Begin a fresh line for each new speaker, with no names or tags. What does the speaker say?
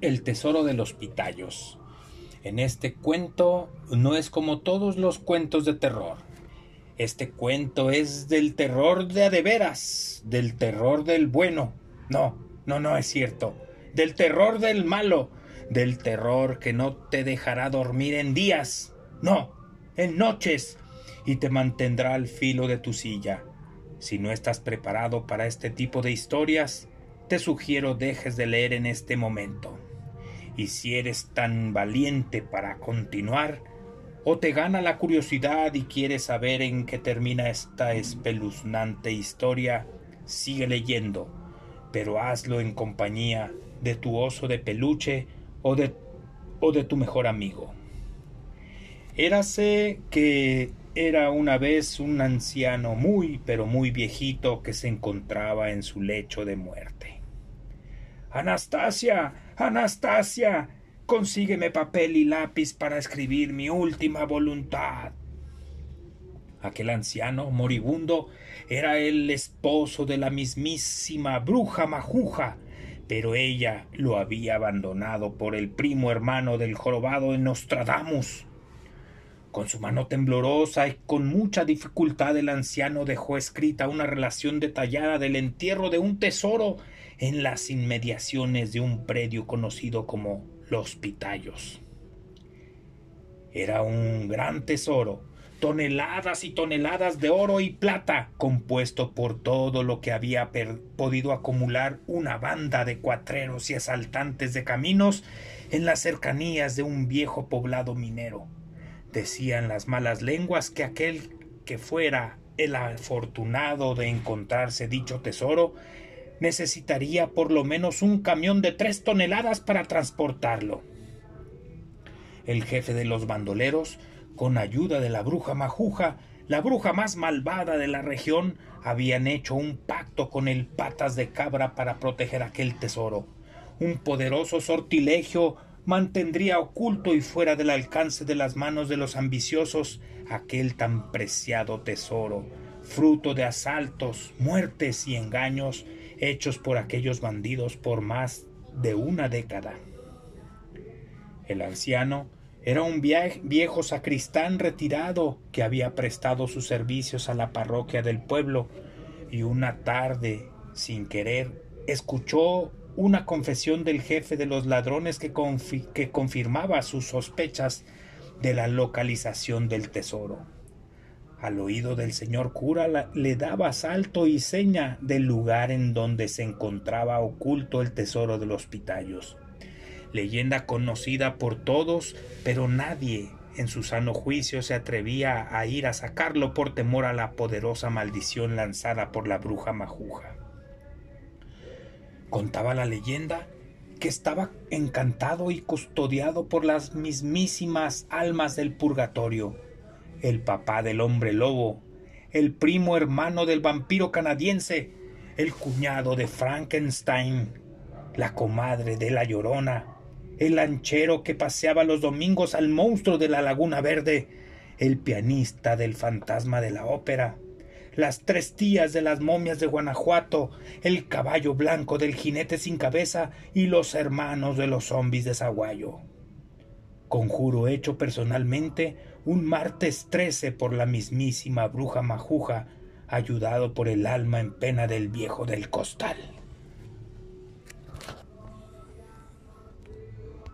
El tesoro de los pitayos. En este cuento no es como todos los cuentos de terror. Este cuento es del terror de adeveras, del terror del bueno. No, no, no es cierto. Del terror del malo, del terror que no te dejará dormir en días, no, en noches, y te mantendrá al filo de tu silla. Si no estás preparado para este tipo de historias, te sugiero dejes de leer en este momento. Y si eres tan valiente para continuar, o te gana la curiosidad y quieres saber en qué termina esta espeluznante historia, sigue leyendo, pero hazlo en compañía de tu oso de peluche o de, o de tu mejor amigo. Érase que era una vez un anciano muy, pero muy viejito que se encontraba en su lecho de muerte. Anastasia, Anastasia, consígueme papel y lápiz para escribir mi última voluntad. Aquel anciano moribundo era el esposo de la mismísima bruja majuja, pero ella lo había abandonado por el primo hermano del jorobado en Nostradamus. Con su mano temblorosa y con mucha dificultad el anciano dejó escrita una relación detallada del entierro de un tesoro en las inmediaciones de un predio conocido como Los Pitayos. Era un gran tesoro, toneladas y toneladas de oro y plata, compuesto por todo lo que había podido acumular una banda de cuatreros y asaltantes de caminos en las cercanías de un viejo poblado minero. Decían las malas lenguas que aquel que fuera el afortunado de encontrarse dicho tesoro necesitaría por lo menos un camión de tres toneladas para transportarlo. El jefe de los bandoleros, con ayuda de la bruja majuja, la bruja más malvada de la región, habían hecho un pacto con el patas de cabra para proteger aquel tesoro. Un poderoso sortilegio mantendría oculto y fuera del alcance de las manos de los ambiciosos aquel tan preciado tesoro, fruto de asaltos, muertes y engaños hechos por aquellos bandidos por más de una década. El anciano era un viejo sacristán retirado que había prestado sus servicios a la parroquia del pueblo y una tarde, sin querer, escuchó una confesión del jefe de los ladrones que, confirmaba sus sospechas de la localización del tesoro. Al oído del señor cura le daba salto y seña del lugar en donde se encontraba oculto el tesoro de los pitayos. Leyenda conocida por todos, pero nadie en su sano juicio se atrevía a ir a sacarlo por temor a la poderosa maldición lanzada por la bruja majuja. Contaba la leyenda que estaba encantado y custodiado por las mismísimas almas del purgatorio, el papá del hombre lobo, el primo hermano del vampiro canadiense, el cuñado de Frankenstein, la comadre de la llorona, el lanchero que paseaba los domingos al monstruo de la laguna verde, el pianista del fantasma de la ópera, las tres tías de las momias de Guanajuato, el caballo blanco del jinete sin cabeza y los hermanos de los zombis de Zaguayo. Conjuro hecho personalmente un martes 13 por la mismísima bruja majuja, ayudado por el alma en pena del viejo del costal.